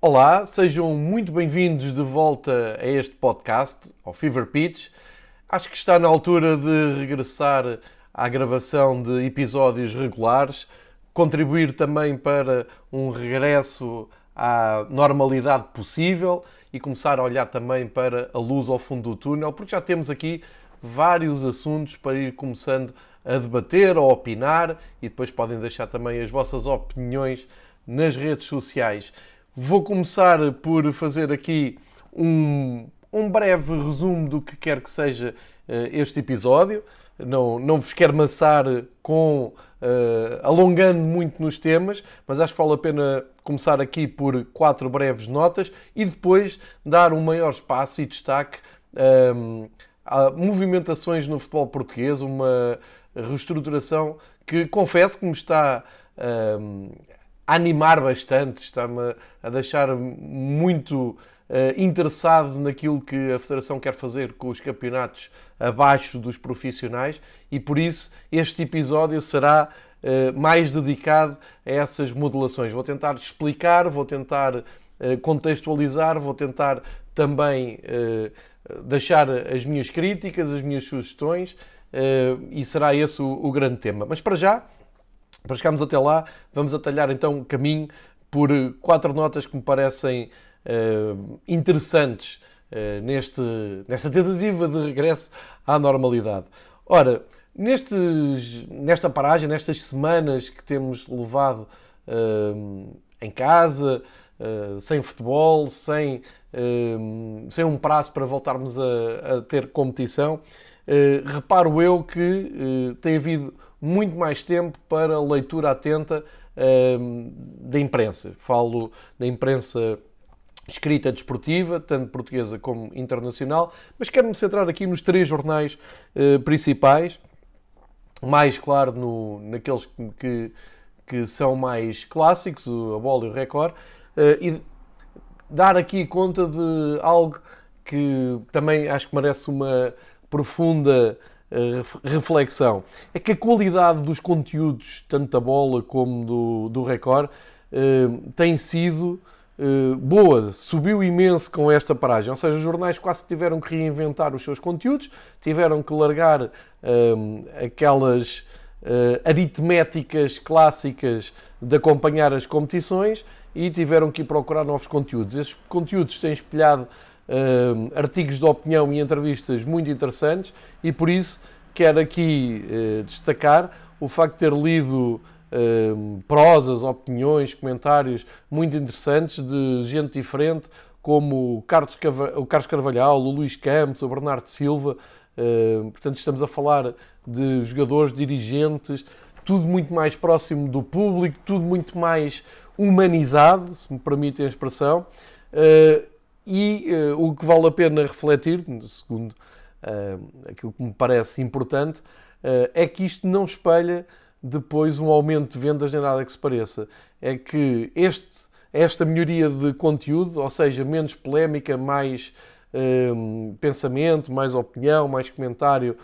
Olá, sejam muito bem-vindos de volta a este podcast, ao Fever Pitch. Acho que está na altura de regressar à gravação de episódios regulares, contribuir também para um regresso à normalidade possível e começar a olhar também para a luz ao fundo do túnel, porque já temos aqui vários assuntos para ir começando a debater, a opinar e depois podem deixar também as vossas opiniões nas redes sociais. Vou começar por fazer aqui um, um breve resumo do que quer que seja uh, este episódio. Não, não vos quero maçar com uh, alongando muito nos temas, mas acho que vale a pena começar aqui por quatro breves notas e depois dar um maior espaço e destaque um, ehm, a movimentações no futebol português, uma reestruturação que confesso que me está um, ehm, animar bastante, está-me a deixar muito Uh, interessado naquilo que a Federação quer fazer com os campeonatos abaixo dos profissionais e por isso este episódio será uh, mais dedicado a essas modulações. Vou tentar explicar, vou tentar uh, contextualizar, vou tentar também deixar as minhas críticas, as minhas sugestões e será esse o grande tema. Mas para já para chegarmos até lá, vamos atalhar então o caminho por quatro notas que me parecem uh, interessantes uh, neste, nesta tentativa de regresso à normalidade. Ora, nestes, nesta paragem, nestas semanas que temos levado uh, em casa, sem futebol, sem, sem um prazo para voltarmos a, a ter competição, reparo eu que tem havido muito mais tempo para leitura atenta uh, da imprensa. Falo da imprensa escrita desportiva, tanto portuguesa como internacional, mas quero-me centrar aqui nos três jornais uh, principais, mais claro no, naqueles que, que, que, são mais clássicos, a Bola e o Record, uh, e dar aqui conta de algo que também acho que merece uma profunda reflexão é que a qualidade dos conteúdos, tanto da bola como do, do Record, eh, tem sido eh, boa, subiu imenso com esta paragem. Ou seja, os jornais quase tiveram que reinventar os seus conteúdos, tiveram que largar eh, aquelas aritméticas clássicas de acompanhar as competições e tiveram que ir procurar novos conteúdos. Estes conteúdos têm espelhado uh, artigos de opinião e entrevistas muito interessantes e por isso quero aqui uh, destacar o facto de ter lido uh, prosas, opiniões, comentários muito interessantes de gente diferente, como o Carlos, o Carlos Carvalhal, o Luís Campos, o Bernardo Silva. Uh, portanto, estamos a falar de jogadores, dirigentes, tudo muito mais próximo do público, tudo muito mais humanizado, se me permitem a expressão. Uh, e uh, o que vale a pena refletir, segundo uh, aquilo que me parece importante, uh, é que isto não espelha depois um aumento de vendas nem nada que se pareça. É que este, esta melhoria de conteúdo, ou seja, menos polémica, mais pensamento, mais opinião, mais comentário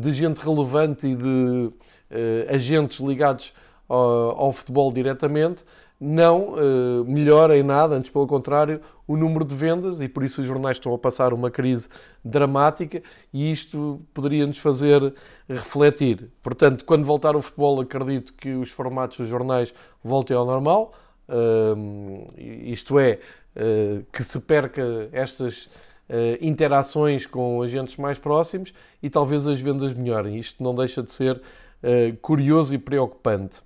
de gente relevante e de agentes ligados ao, ao futebol diretamente, não melhora em nada, antes pelo contrário, o número de vendas e por isso os jornais estão a passar uma crise dramática e isto poderia nos fazer refletir. Portanto, quando voltar o futebol, acredito que os formatos dos jornais voltem ao normal, uh, isto é, uh, que se perca estas interações com agentes mais próximos e talvez as vendas melhorem. Isto não deixa de ser curioso e preocupante.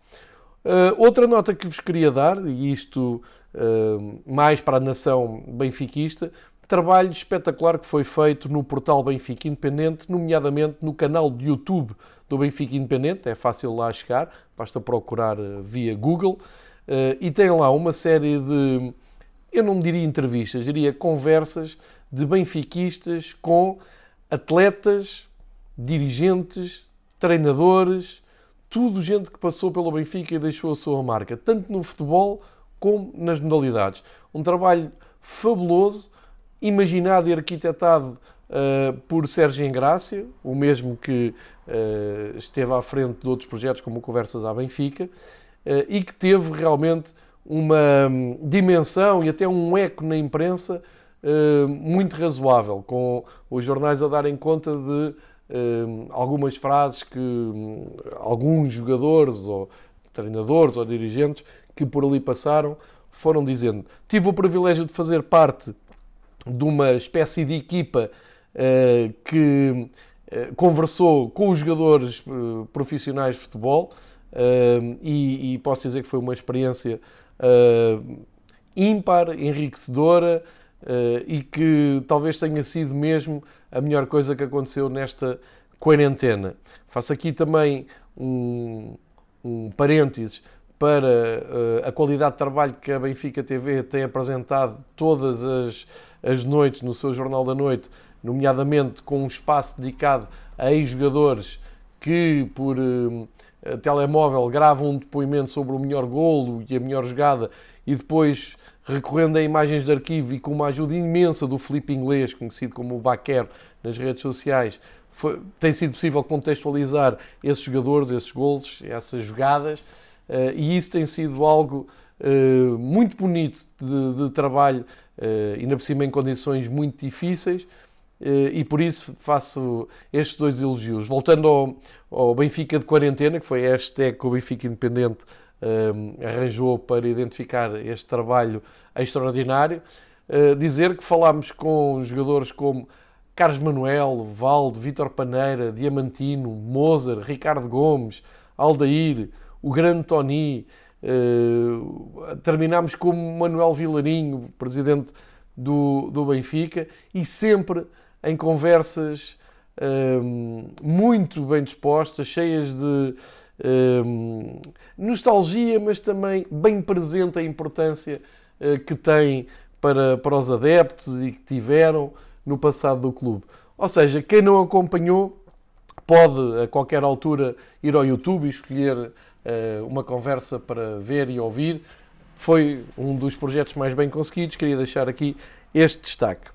Uh, outra nota que vos queria dar, e isto uh, mais para a nação benfiquista, trabalho espetacular que foi feito no portal Benfica Independente, nomeadamente no canal de YouTube do Benfica Independente, é fácil lá chegar, basta procurar uh, via Google, e tem lá uma série de, eu não diria entrevistas, diria conversas de benfiquistas com atletas, dirigentes, treinadores, tudo gente que passou pelo Benfica e deixou a sua marca, tanto no futebol como nas modalidades. Um trabalho fabuloso, imaginado e arquitetado uh, por Sérgio Engrácia, o mesmo que uh, esteve à frente de outros projetos como Conversas à Benfica, uh, e que teve realmente uma hum, dimensão e até um eco na imprensa muito razoável, com os jornais a darem conta de algumas frases que um, alguns jogadores ou treinadores ou dirigentes que por ali passaram foram dizendo. Tive o privilégio de fazer parte de uma espécie de equipa uh, que uh, conversou com os jogadores uh, profissionais de futebol e, e, posso dizer que foi uma experiência ímpar, enriquecedora e que talvez tenha sido mesmo a melhor coisa que aconteceu nesta quarentena. Faço aqui também um, um parênteses para uh, a qualidade de trabalho que a Benfica TV tem apresentado todas as, as noites no seu Jornal da Noite, nomeadamente com um espaço dedicado a ex-jogadores que, por uh, telemóvel, gravam um depoimento sobre o melhor golo e a melhor jogada e depois, recorrendo a imagens de arquivo e com uma ajuda imensa do Felipe Inglês, conhecido como o Baquer nas redes sociais, foi, tem sido possível contextualizar esses jogadores, esses golos, essas jogadas eh, e isso tem sido algo eh, muito bonito de, de trabalho, eh, ainda por cima em condições muito difíceis, e por isso faço estes dois elogios. Voltando ao, ao Benfica de quarentena, que foi a hashtag que o Benfica Independente arranjou para identificar este trabalho extraordinário, dizer que falámos com jogadores como Carlos Manuel, Valdo, Vítor Paneira, Diamantino, Mozart, Ricardo Gomes, Aldair, o grande Tony, uh, terminámos com Manuel Vilarinho, presidente do, do Benfica, e sempre em conversas uh, muito bem dispostas, cheias de uh, nostalgia, mas também bem presente a importância que tem para, para os adeptos e que tiveram no passado do clube. Ou seja, quem não acompanhou pode a qualquer altura ir ao YouTube e escolher eh, uma conversa para ver e ouvir. Foi um dos projetos mais bem conseguidos. Queria deixar aqui este destaque.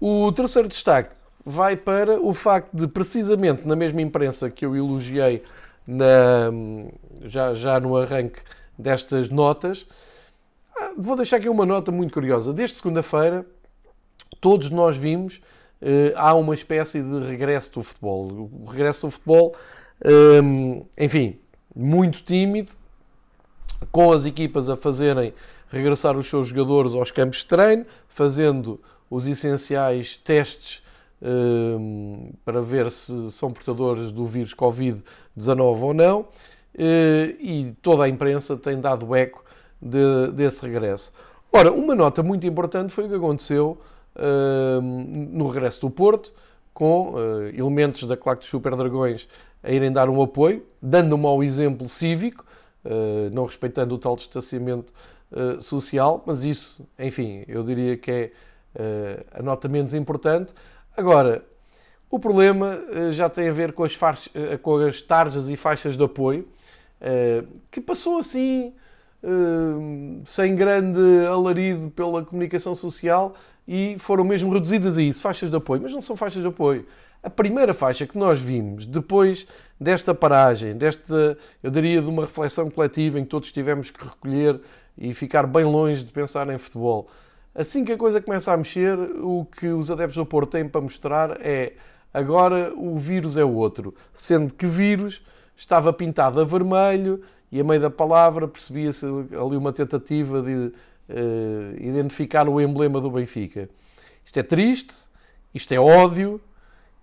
O terceiro destaque vai para o facto de, precisamente na mesma imprensa que eu elogiei na, já, já no arranque destas notas, ah, vou deixar aqui uma nota muito curiosa. Desde segunda-feira, todos nós vimos, eh, há uma espécie de regresso do futebol. O regresso do futebol, ehm, enfim, muito tímido, com as equipas a fazerem regressar os seus jogadores aos campos de treino, fazendo os essenciais testes para ver se são portadores do vírus Covid-19 ou não, uh, e toda a imprensa tem dado eco de, desse regresso. Ora, uma nota muito importante foi o que aconteceu uh, no regresso do Porto, com uh, elementos da claque dos Super Dragões a irem dar um apoio, dando um mau exemplo cívico, eh, não respeitando o tal distanciamento eh, social, mas isso, enfim, eu diria que é eh, a nota menos importante. Agora, o problema já tem a ver com as, faixas, com as tarjas e faixas de apoio, que passou assim, sem grande alarido pela comunicação social e foram mesmo reduzidas a isso, faixas de apoio, mas não são faixas de apoio a primeira faixa que nós vimos depois desta paragem, desta, eu diria, de uma reflexão coletiva em que todos tivemos que recolher e ficar bem longe de pensar em futebol. Assim que a coisa começa a mexer, o que os adeptos do Porto têm para mostrar é agora o vírus é o outro, sendo que vírus estava pintado a vermelho e a meio da palavra percebia-se ali uma tentativa de uh, identificar o emblema do Benfica. Isto é triste, isto é ódio,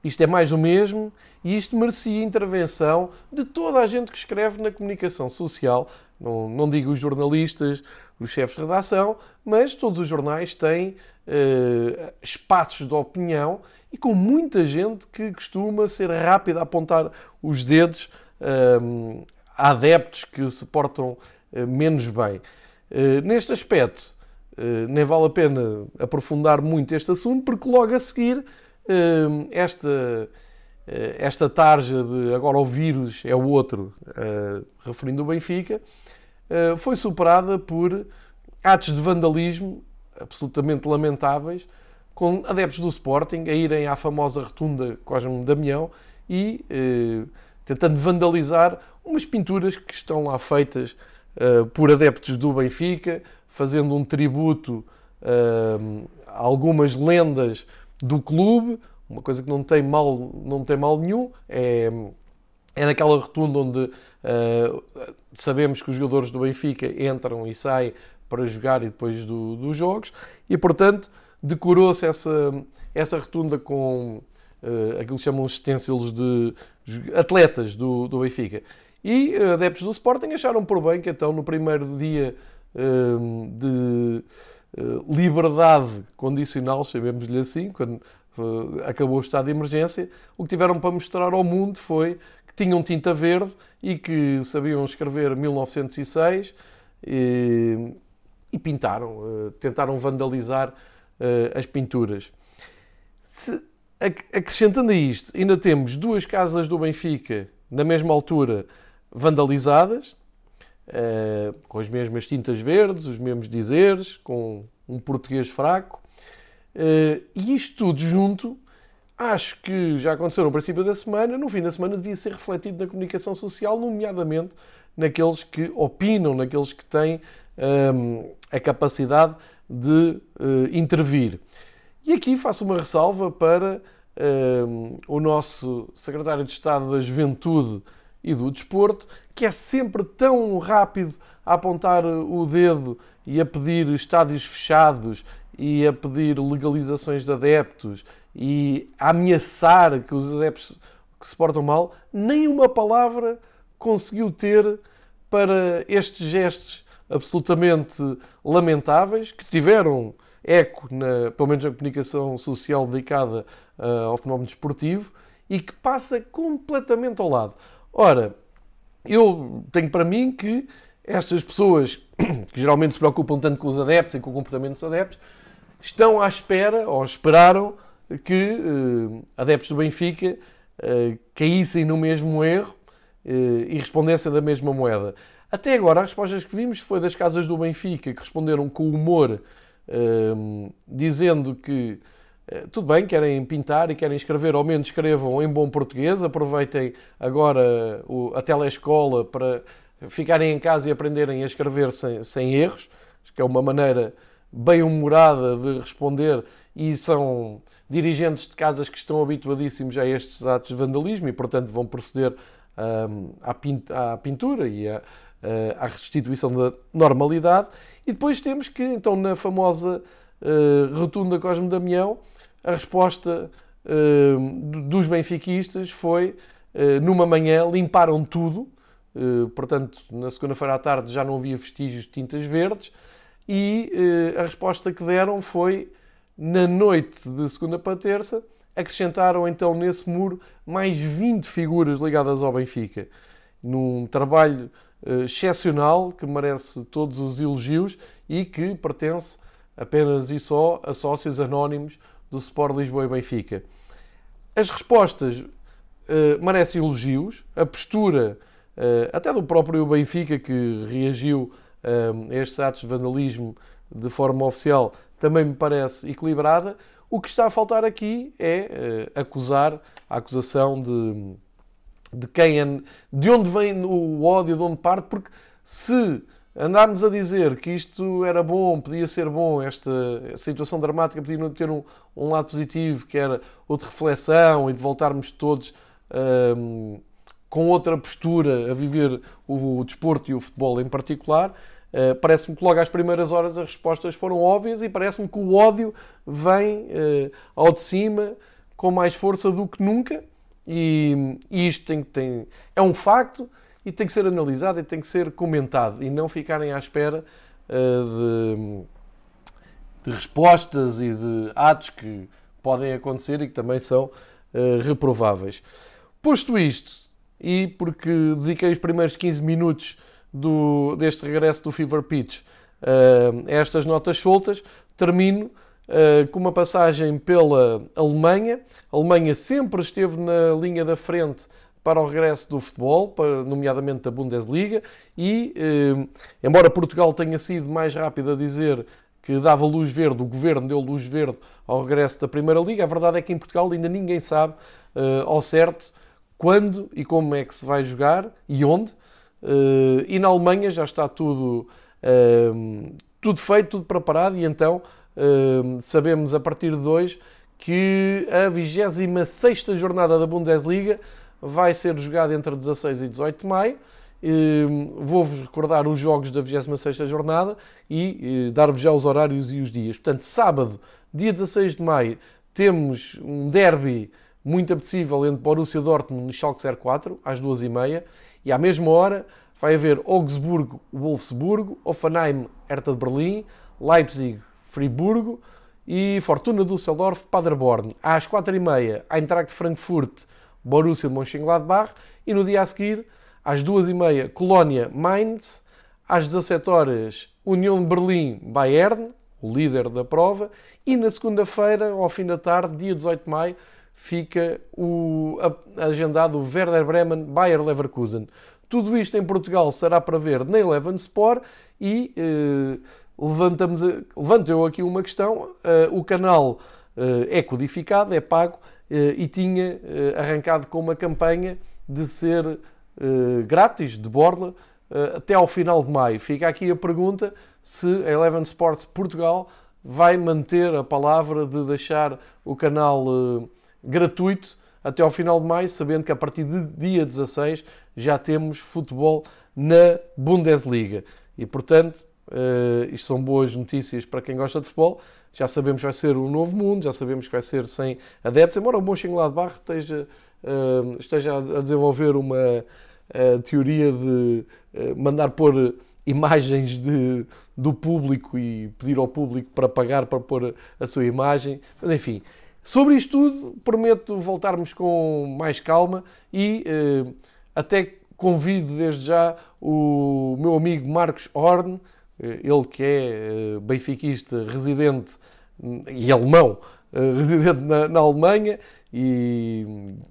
isto é mais do mesmo e isto merecia intervenção de toda a gente que escreve na comunicação social. Não, não digo os jornalistas, os chefes de redação, mas todos os jornais têm uh, espaços de opinião e com muita gente que costuma ser rápida a apontar os dedos uh, a adeptos que se portam uh, menos bem. neste aspecto, nem vale a pena aprofundar muito este assunto, porque logo a seguir esta, eh, esta tarja de agora o vírus é o outro, eh, referindo o Benfica, eh, foi superada por atos de vandalismo absolutamente lamentáveis, com adeptos do Sporting a irem à famosa rotunda Cosme Damião e tentando vandalizar umas pinturas que estão lá feitas uh, por adeptos do Benfica, fazendo um tributo uh, a algumas lendas do clube, uma coisa que não tem mal, não tem mal nenhum, é, é naquela rotunda onde uh, sabemos que os jogadores do Benfica entram e saem para jogar e depois do, dos jogos, e portanto decorou-se essa, essa rotunda com uh, aquilo que chamam os utensílios de atletas do, do Benfica. E uh, adeptos do Sporting acharam por bem que então no primeiro dia uh, de liberdade condicional, chamemos-lhe assim, quando acabou o estado de emergência, o que tiveram para mostrar ao mundo foi que tinham tinta verde e que sabiam escrever 1906 e, e pintaram, tentaram vandalizar as pinturas. Se, acrescentando a isto, ainda temos duas casas do Benfica na mesma altura vandalizadas, uh, com as mesmas tintas verdes, os mesmos dizeres, com um português fraco. E isto tudo junto, acho que já aconteceu no princípio da semana, no fim da semana devia ser refletido na comunicação social, nomeadamente naqueles que opinam, naqueles que têm um, ehm, a capacidade de uh, intervir. E aqui faço uma ressalva para um, o nosso secretário de Estado da Juventude e do Desporto, que é sempre tão rápido a apontar o dedo e a pedir estádios fechados e a pedir legalizações de adeptos e ameaçar que os adeptos que se portam mal, nem uma palavra conseguiu ter para estes gestos absolutamente lamentáveis que tiveram eco, na, pelo menos na comunicação social dedicada uh, ao fenómeno desportivo, e que passa completamente ao lado. Ora, eu tenho para mim que estas pessoas, que geralmente se preocupam tanto com os adeptos e com o comportamento dos adeptos, estão à espera, ou esperaram, que uh, adeptos do Benfica uh, caíssem no mesmo erro e respondessem da mesma moeda. Até agora, as respostas que vimos foi das casas do Benfica, que responderam com humor dizendo que eh, tudo bem, querem pintar e querem escrever, ao menos escrevam em bom português, aproveitem agora a telescola para ficarem em casa e aprenderem a escrever sem, sem erros, que é uma maneira bem humorada de responder e são dirigentes de casas que estão habituadíssimos a estes atos de vandalismo e, portanto, vão proceder um, à, pintura e à, eh, à restituição da normalidade. E depois temos que, então, na famosa uh, rotunda Cosme Damião, a resposta uh, dos benfiquistas foi, uh, numa manhã, limparam tudo, portanto, na segunda-feira à tarde já não havia vestígios de tintas verdes, e a resposta que deram foi, na noite de segunda para terça, acrescentaram então nesse muro mais 20 figuras ligadas ao Benfica, num trabalho uh, excepcional que merece todos os elogios e que pertence apenas e só a sócios anónimos do Sport Lisboa e Benfica. As respostas uh, merecem elogios, a postura uh, até do próprio Benfica que reagiu uh, a estes atos de vandalismo de forma oficial também me parece equilibrada. O que está a faltar aqui é acusar a acusação de, de quem é, de onde vem o ódio, de onde parte, porque se andarmos a dizer que isto era bom, podia ser bom, esta situação dramática podia ter um, um lado positivo, que era o de reflexão e de voltarmos todos um, com outra postura a viver o, o, desporto e o futebol em particular, uh, parece-me que logo às primeiras horas as respostas foram óbvias e parece-me que o ódio vem uh, ao de cima com mais força do que nunca e, e isto tem, tem, é um facto e tem que ser analisado e tem que ser comentado e não ficarem à espera uh, de, de, respostas e de atos que podem acontecer e que também são reprováveis. Posto isto, e porque dediquei os primeiros 15 minutos do, deste regresso do Fever Pitch uh, estas notas soltas, termino uh, com uma passagem pela Alemanha. A Alemanha sempre esteve na linha da frente para o regresso do futebol, para, nomeadamente da Bundesliga, e eh, embora Portugal tenha sido mais rápido a dizer que dava luz verde, o governo deu luz verde ao regresso da Primeira Liga, a verdade é que em Portugal ainda ninguém sabe eh, ao certo quando e como é que se vai jogar e onde. E na Alemanha já está tudo, tudo feito, tudo preparado, e então sabemos a partir de hoje que a 26 jornada da Bundesliga vai ser jogada entre 16 e 18 de maio. Vou-vos recordar os jogos da 26 jornada e dar-vos já os horários e os dias. Portanto, sábado, dia 16 de maio, temos um derby muito apetecível entre Borussia Dortmund e Schalke 04, às 2h30. E à mesma hora vai haver Augsburgo-Wolfsburgo, Offenheim, Hertha de Berlim, Leipzig-Friburgo e Fortuna Düsseldorf-Paderborn. Às 4h30, Eintracht Frankfurt, Borussia de Mönchengladbach. E no dia a seguir, às 2h30, Colónia-Mainz. Às 17 horas União de Berlim-Bayern, o líder da prova. E na segunda-feira, ao fim da tarde, dia 18 de maio, fica o agendado o Werder Bremen Bayer Leverkusen. Tudo isto em Portugal será para ver na Eleven Sport e eh, levantamos, levanto eu aqui uma questão. Eh, o canal eh, é codificado, é pago eh, e tinha eh, arrancado com uma campanha de ser eh, grátis, de borla, até ao final de maio. Fica aqui a pergunta se a Eleven Sports Portugal vai manter a palavra de deixar o canal gratuito até ao final de maio, sabendo que a partir de dia 16 já temos futebol na Bundesliga. E portanto, uh, isto são boas notícias para quem gosta de futebol. Já sabemos que vai ser um novo mundo, já sabemos que vai ser sem adeptos, embora o Mönchengladbach esteja, uh, esteja a desenvolver uma uh, teoria de mandar pôr imagens de, do público e pedir ao público para pagar para pôr a sua imagem. Mas enfim, Sobre isto tudo, prometo voltarmos com mais calma e eh, até convido desde já o meu amigo Marcos Horn, eh, ele que é eh, benfiquista residente e alemão, residente na, na, Alemanha e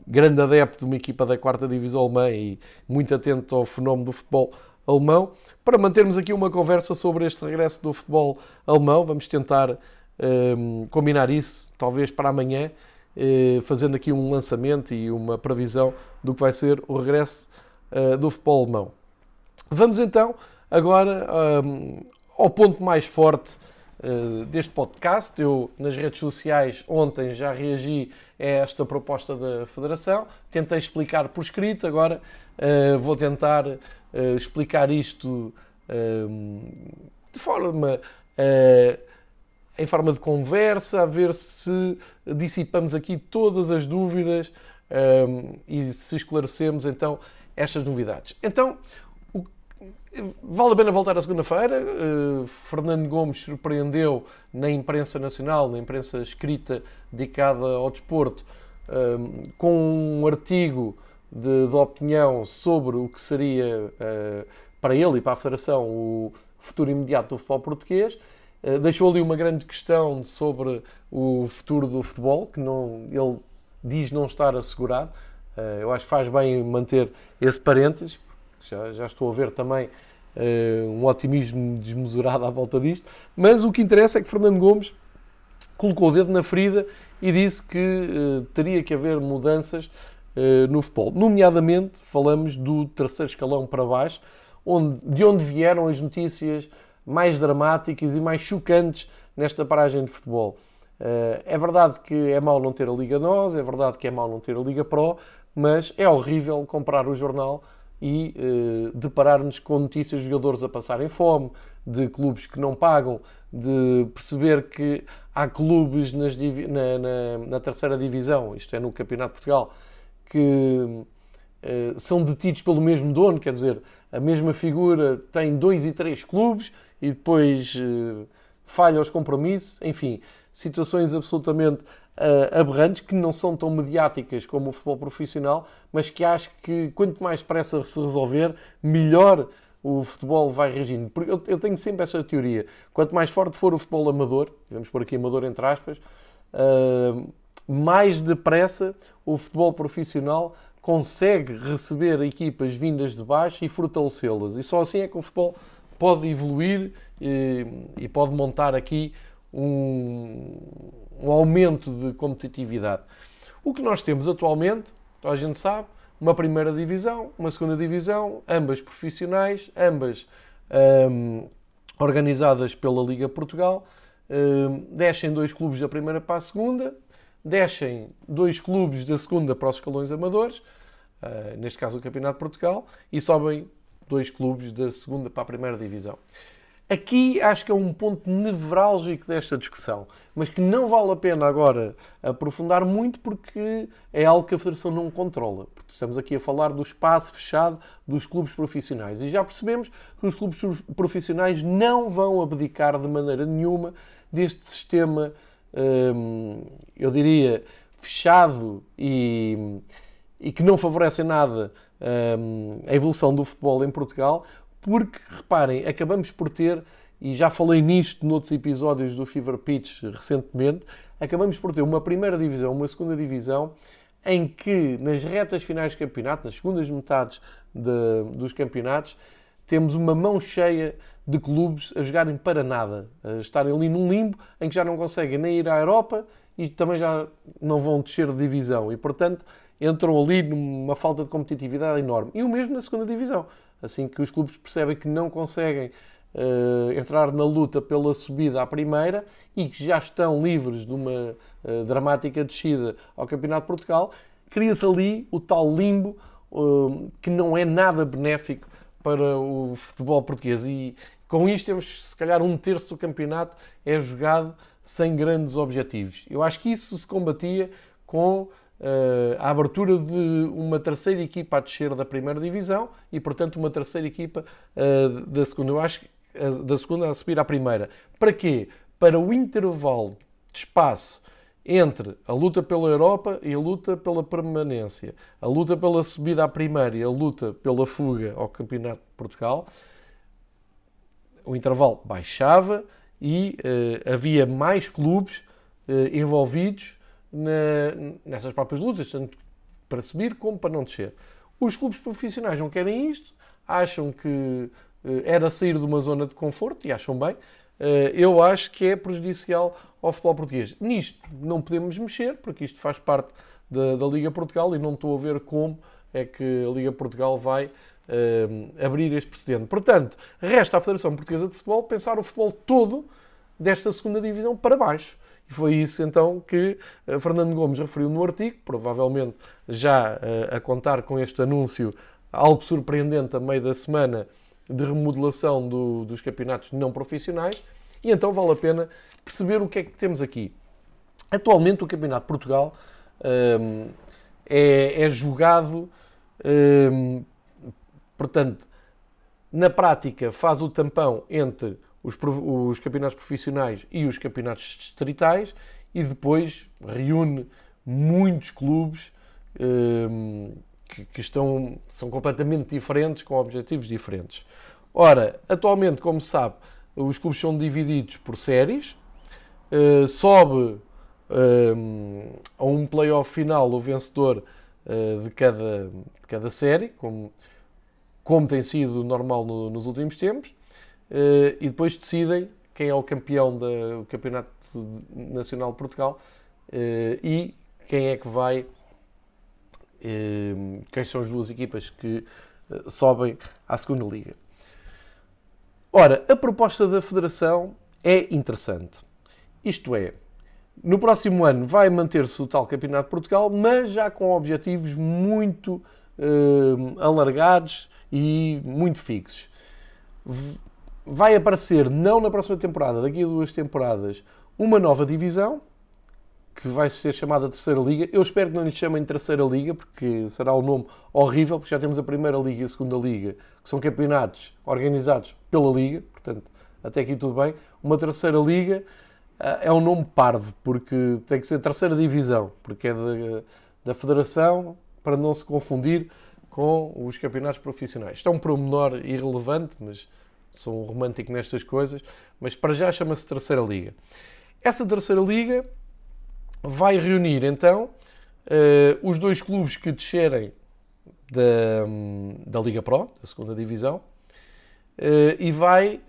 grande adepto de uma equipa da quarta divisão alemã e muito atento ao fenómeno do futebol alemão, para mantermos aqui uma conversa sobre este regresso do futebol alemão. Vamos tentar combinar isso, talvez para amanhã, uh, fazendo aqui um lançamento e uma previsão do que vai ser o regresso uh, do futebol alemão. Vamos então agora ao ponto mais forte uh, deste podcast. Eu, nas redes sociais, ontem já reagi a esta proposta da Federação, tentei explicar por escrito, agora vou tentar explicar isto de forma em forma de conversa, a ver se dissipamos aqui todas as dúvidas um, e se esclarecemos então estas novidades. Então, o, vale a pena voltar à segunda-feira. Uh, Fernando Gomes surpreendeu na imprensa nacional, na imprensa escrita dedicada ao desporto, um, com um artigo de, de, opinião sobre o que seria uh, para ele e para a Federação o futuro imediato do futebol português deixou ali uma grande questão sobre o futuro do futebol, que não, ele diz não estar assegurado. Eh, eu acho que faz bem manter esse parênteses, já, já estou a ver também uh, um otimismo desmesurado à volta disto. Mas o que interessa é que Fernando Gomes colocou o dedo na ferida e disse que teria que haver mudanças no futebol. Nomeadamente, falamos do terceiro escalão para baixo, onde, de onde vieram as notícias mais dramáticas e mais chocantes nesta paragem de futebol. Eh, é verdade que é mau não ter a Liga NOS, é verdade que é mau não ter a Liga Pro, mas é horrível comprar o jornal e uh, deparar-nos com notícias de jogadores a passarem fome, de clubes que não pagam, de perceber que há clubes na, na, na, terceira divisão, isto é no Campeonato de Portugal, que uh, são detidos pelo mesmo dono, quer dizer, a mesma figura tem dois e três clubes e depois uh, falha aos compromissos, enfim, situações absolutamente uh, aberrantes que não são tão mediáticas como o futebol profissional, mas que acho que quanto mais depressa se resolver, melhor o futebol vai reagindo. Eu, eu tenho sempre essa teoria. Quanto mais forte for o futebol amador, vamos por aqui amador entre aspas, uh, mais depressa o futebol profissional consegue receber equipas vindas de baixo e fortalecê-las. E só assim é que o futebol pode evoluir e, pode montar aqui um, um, aumento de competitividade. O que nós temos atualmente, a gente sabe, uma primeira divisão, uma segunda divisão, ambas profissionais, ambas um, organizadas pela Liga Portugal. Um, descem dois clubes da primeira para a segunda, descem dois clubes da segunda para os escalões amadores, uh, neste caso o Campeonato de Portugal, e sobem dois clubes da segunda para a primeira divisão. Aqui acho que é um ponto nevrálgico desta discussão, mas que não vale a pena agora aprofundar muito porque é algo que a Federação não controla. Estamos aqui a falar do espaço fechado dos clubes profissionais e já percebemos que os clubes profissionais não vão abdicar de maneira nenhuma deste sistema, hum, eu diria, fechado e, e que não favorece nada hum, a evolução do futebol em Portugal, porque, reparem, acabamos por ter, e já falei nisto noutros episódios do Fever Pitch recentemente, acabamos por ter uma primeira divisão, uma segunda divisão, em que nas retas finais do campeonato, nas segundas metades de, dos campeonatos, temos uma mão cheia de clubes a jogarem para nada, a estarem ali num limbo em que já não conseguem nem ir à Europa e também já não vão descer de divisão. E, portanto, entram ali numa falta de competitividade enorme. E o mesmo na segunda divisão. Assim que os clubes percebem que não conseguem uh, entrar na luta pela subida à primeira e que já estão livres de uma uh, dramática descida ao Campeonato de Portugal, cria-se ali o tal limbo uh, que não é nada benéfico para o futebol português. E com isto temos, se calhar, um terço do campeonato é jogado sem grandes objetivos. Eu acho que isso se combatia com a abertura de uma terceira equipa a descer da primeira divisão e, portanto, uma terceira equipa uh, da segunda. Eu acho uh, da segunda a subir à primeira. Para quê? Para o intervalo de espaço entre a luta pela Europa e a luta pela permanência, a luta pela subida à primeira e a luta pela fuga ao Campeonato de Portugal, o intervalo baixava e uh, havia mais clubes uh, envolvidos na, nessas próprias lutas, tanto para subir como para não descer. Os clubes profissionais não querem isto, acham que uh, era sair de uma zona de conforto e acham bem. eu acho que é prejudicial ao futebol português. Nisto não podemos mexer, porque isto faz parte da, da Liga Portugal e não estou a ver como é que a Liga Portugal vai uh, abrir este precedente. Portanto, resta à Federação Portuguesa de Futebol pensar o futebol todo desta segunda divisão para baixo. E foi isso então que uh, Fernando Gomes referiu no artigo, provavelmente já uh, a contar com este anúncio algo surpreendente a meio da semana de remodelação do, dos campeonatos não profissionais. E então vale a pena perceber o que é que temos aqui. Atualmente o Campeonato de Portugal um, é, é, jogado, um, portanto, na prática faz o tampão entre os, os, campeonatos profissionais e os campeonatos distritais e depois reúne muitos clubes um, que, que, estão, são completamente diferentes, com objetivos diferentes. Ora, atualmente, como se sabe, os clubes são divididos por séries, uh, sobe um, a um playoff final o vencedor uh, de, cada, de cada série, como, como tem sido normal no, nos últimos tempos, e depois decidem quem é o campeão do Campeonato Nacional de Portugal e quem é que vai, quem são as duas equipas que sobem à segunda liga. Ora, a proposta da Federação é interessante. Isto é, no próximo ano vai manter-se o tal Campeonato de Portugal, mas já com objetivos muito alargados e muito fixos. Vai aparecer, não na próxima temporada, daqui a duas temporadas, uma nova divisão, que vai ser chamada Terceira Liga. Eu espero que não lhe chamem Terceira Liga, porque será um nome horrível, porque já temos a Primeira Liga e a Segunda Liga, que são campeonatos organizados pela Liga, portanto, até aqui tudo bem. Uma Terceira Liga eh, é um nome parvo, porque tem que ser terceira divisão, porque é da, da federação, para não se confundir com os campeonatos profissionais. Isto é um promenor irrelevante, mas sou um romântico nestas coisas, mas para já chama-se Terceira Liga. Essa Terceira Liga vai reunir então uh, os dois clubes que descerem da, da Liga Pro, da segunda divisão, uh, e vai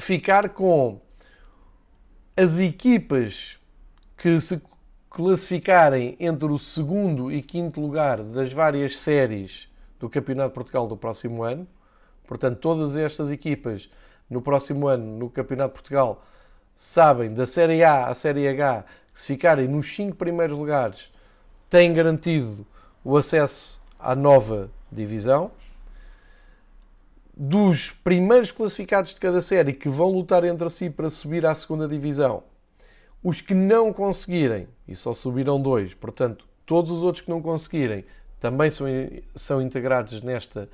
ficar com as equipas que se classificarem entre o segundo e quinto lugar das várias séries do Campeonato de Portugal do próximo ano. Portanto, todas estas equipas no próximo ano no Campeonato de Portugal sabem da Série A à Série H que se ficarem nos cinco primeiros lugares têm garantido o acesso à nova divisão. Dos primeiros classificados de cada série que vão lutar entre si para subir à segunda divisão, os que não conseguirem, e só subiram dois, portanto, todos os outros que não conseguirem também são, são integrados nesta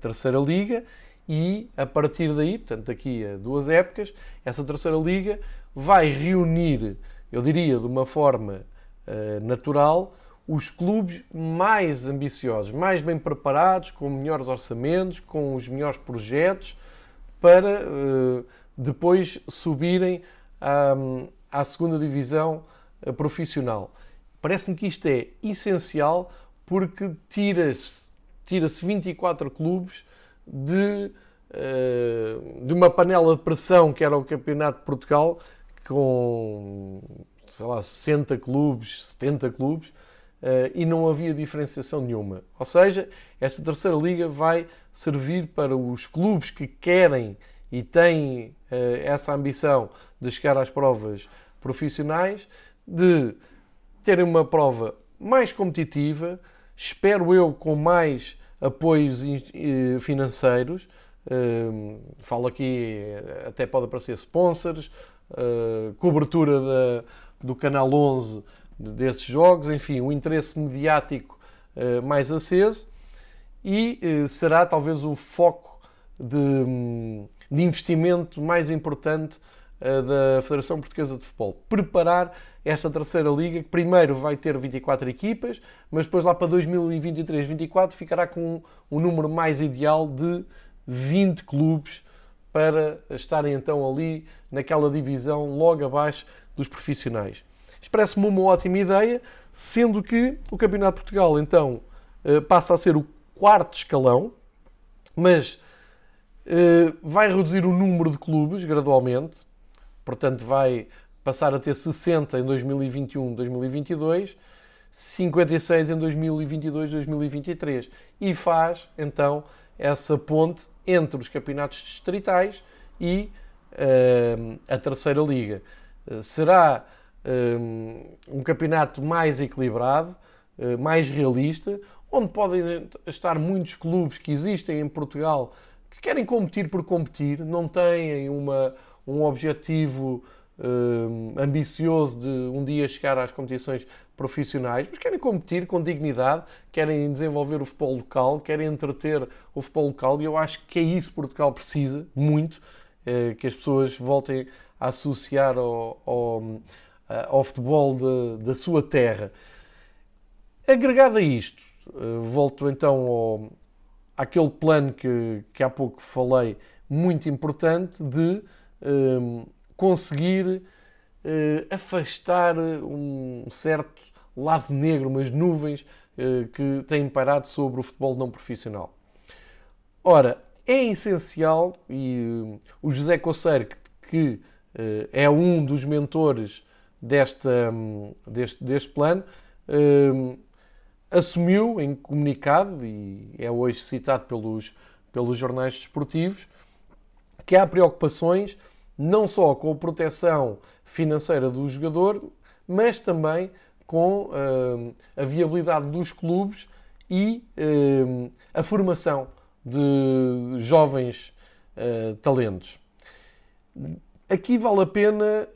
terceira liga e a partir daí, portanto, daqui a duas épocas, essa terceira liga vai reunir, eu diria de uma forma uh, natural, os clubes mais ambiciosos, mais bem preparados, com melhores orçamentos, com os melhores projetos, para uh, depois subirem à segunda divisão eh, profissional. Parece-me que isto é essencial porque tira-se tira 24 clubes de, eh, de uma panela de pressão que era o Campeonato de Portugal, com sei lá, 60 clubes, 70 clubes, eh, e não havia diferenciação nenhuma. Ou seja, esta terceira liga vai servir para os clubes que querem e têm essa ambição de chegar às provas profissionais, de terem uma prova mais competitiva, espero eu com mais apoios financeiros. Hum, falo aqui, até pode aparecer sponsors, hum, cobertura da, do Canal 11 desses jogos, enfim, um interesse mediático hum, mais aceso e será talvez o foco de, de investimento mais importante eh, da Federação Portuguesa de Futebol. Preparar esta terceira liga, que primeiro vai ter 24 equipas, mas depois lá para 2023-24 ficará com um número mais ideal de 20 clubes para estarem então ali naquela divisão logo abaixo dos profissionais. Isto parece-me uma ótima ideia, sendo que o Campeonato de Portugal então eh, passa a ser o quarto escalão, mas eh, vai reduzir o número de clubes gradualmente, portanto vai passar a ter 60 em 2021, 2022, 56 em 2022, 2023 e faz então essa ponte entre os campeonatos distritais e uh, a terceira liga. Uh, será uh, um campeonato mais equilibrado, mais realista, onde podem estar muitos clubes que existem em Portugal que querem competir por competir, não têm uma, um objetivo uh, ambicioso de um dia chegar às competições profissionais, mas querem competir com dignidade, querem desenvolver o futebol local, querem entreter o futebol local e eu acho que é isso que Portugal precisa muito, uh, que as pessoas voltem a associar ao, ao, ao futebol de, da sua terra. Agregado a isto, uh, volto então ao, àquele plano que, que há pouco falei, muito importante, de Ehm, conseguir eh, afastar um certo lado negro, umas nuvens eh, que têm pairado sobre o futebol não profissional. Ora, é essencial, e eh, o José Coceiro, que é um dos mentores desta, hum, deste, deste plano, ehm, assumiu em comunicado, e é hoje citado pelos, pelos jornais desportivos, que há preocupações não só com a proteção financeira do jogador, mas também com uh, a viabilidade dos clubes e uh, a formação de jovens uh, talentos. Aqui vale a pena,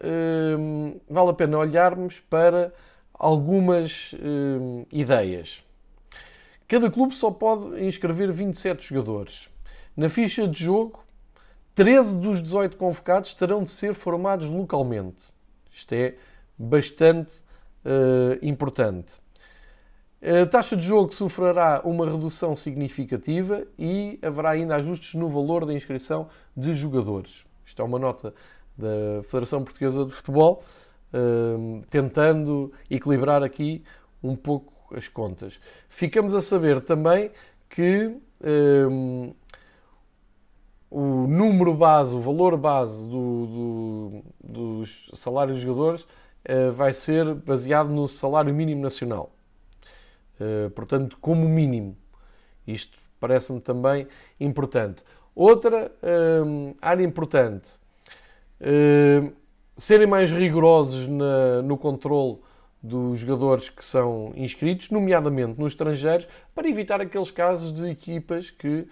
vale a pena olharmos para algumas ideias. Cada clube só pode inscrever 27 jogadores. Na ficha de jogo 13 dos 18 convocados terão de ser formados localmente. Isto é bastante uh, importante. A taxa de jogo sofrerá uma redução significativa e haverá ainda ajustes no valor da inscrição de jogadores. Isto é uma nota da Federação Portuguesa de Futebol, uh, tentando equilibrar aqui um pouco as contas. Ficamos a saber também que uh, o número base, o valor base do, do, dos salários dos jogadores vai ser baseado no salário mínimo nacional. Portanto, como mínimo. Isto parece-me também importante. Outra área importante, serem mais rigorosos na, no controle dos jogadores que são inscritos, nomeadamente nos estrangeiros, para evitar aqueles casos de equipas que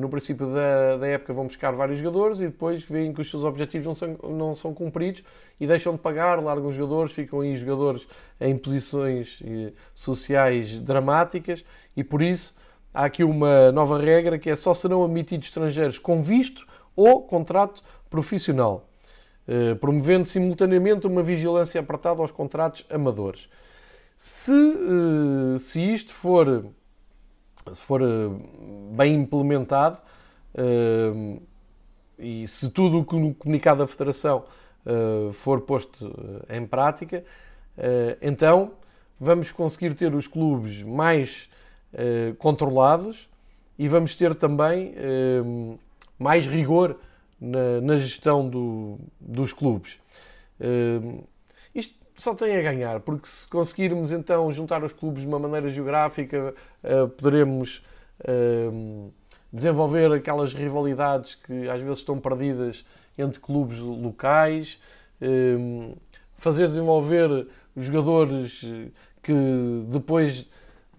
no princípio da, da, época vão buscar vários jogadores e depois veem que os seus objetivos não são, não são cumpridos e deixam de pagar, largam os jogadores, ficam aí jogadores em posições eh, sociais dramáticas e por isso há aqui uma nova regra que é só serão admitidos estrangeiros com visto ou contrato profissional. Eh, promovendo simultaneamente uma vigilância apertada aos contratos amadores. Se, eh, se isto for, se for eh, bem implementado e se tudo o que no comunicado da Federação for posto em prática, então vamos conseguir ter os clubes mais controlados e vamos ter também mais rigor na, gestão do, dos clubes. Só tem a ganhar, porque se conseguirmos então juntar os clubes de uma maneira geográfica, uh, poderemos uh, desenvolver aquelas rivalidades que às vezes estão perdidas entre clubes locais, fazer desenvolver jogadores que depois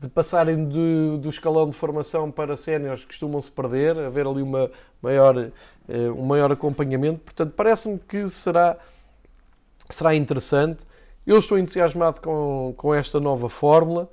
de passarem do, do escalão de formação para séniores costumam se perder, haver ali uma maior um maior acompanhamento. Portanto, parece-me que será, será interessante. Eu estou entusiasmado com, com esta nova fórmula.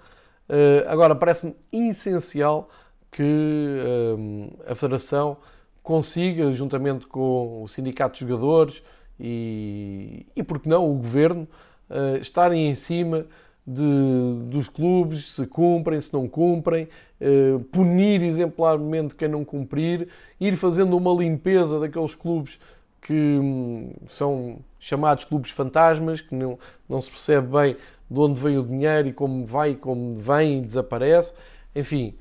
Uh, agora, parece-me essencial que uh, a Federação consiga, juntamente com o Sindicato de Jogadores e, e por que não, o Governo, uh, estarem em cima de, dos clubes, se cumprem, se não cumprem, eh, punir exemplarmente quem não cumprir, ir fazendo uma limpeza daqueles clubes que hum, são chamados clubes fantasmas, que não, não se percebe bem de onde vem o dinheiro e como vai, como vem e desaparece. Enfim,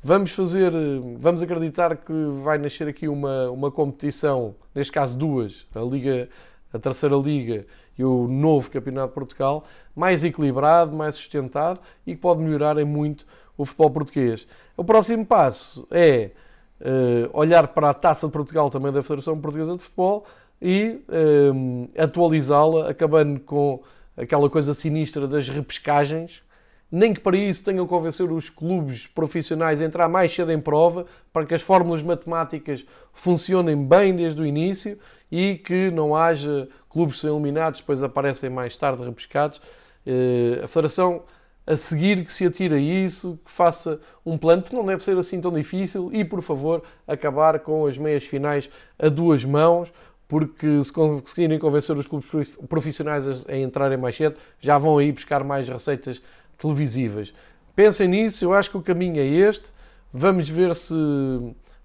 vamos fazer, vamos acreditar que vai nascer aqui uma, uma competição, neste caso duas, a Liga, a terceira Liga e o novo Campeonato de Portugal, mais equilibrado, mais sustentado e que pode melhorar em muito o futebol português. O próximo passo é olhar para a Taça de Portugal também da Federação Portuguesa de Futebol e uh, atualizá-la, acabando com aquela coisa sinistra das repescagens, nem que para isso tenham que convencer os clubes profissionais a entrar mais cedo em prova, para que as fórmulas matemáticas funcionem bem desde o início e que não haja clubes que são eliminados, depois aparecem mais tarde repescados. Eh, a Federação a seguir que se atire a isso, que faça um plano, que não deve ser assim tão difícil, e por favor acabar com as meias finais a duas mãos, porque se conseguirem convencer os clubes profissionais a entrarem mais cedo, já vão aí buscar mais receitas televisivas. Pensem nisso, eu acho que o caminho é este. Vamos ver se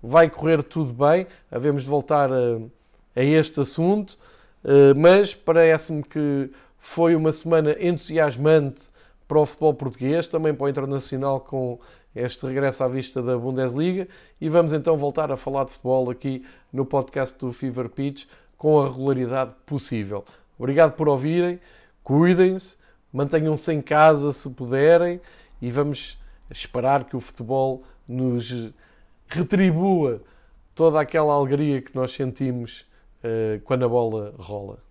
vai correr tudo bem. Havemos de voltar a, a este assunto, eh, mas parece-me que foi uma semana entusiasmante para o futebol português, também para o internacional com este regresso à vista da Bundesliga e vamos então voltar a falar de futebol aqui no podcast do Fever Pitch com a regularidade possível. Obrigado por ouvirem, cuidem-se, mantenham-se em casa se puderem e vamos esperar que o futebol nos retribua toda aquela alegria que nós sentimos uh, quando a bola rola.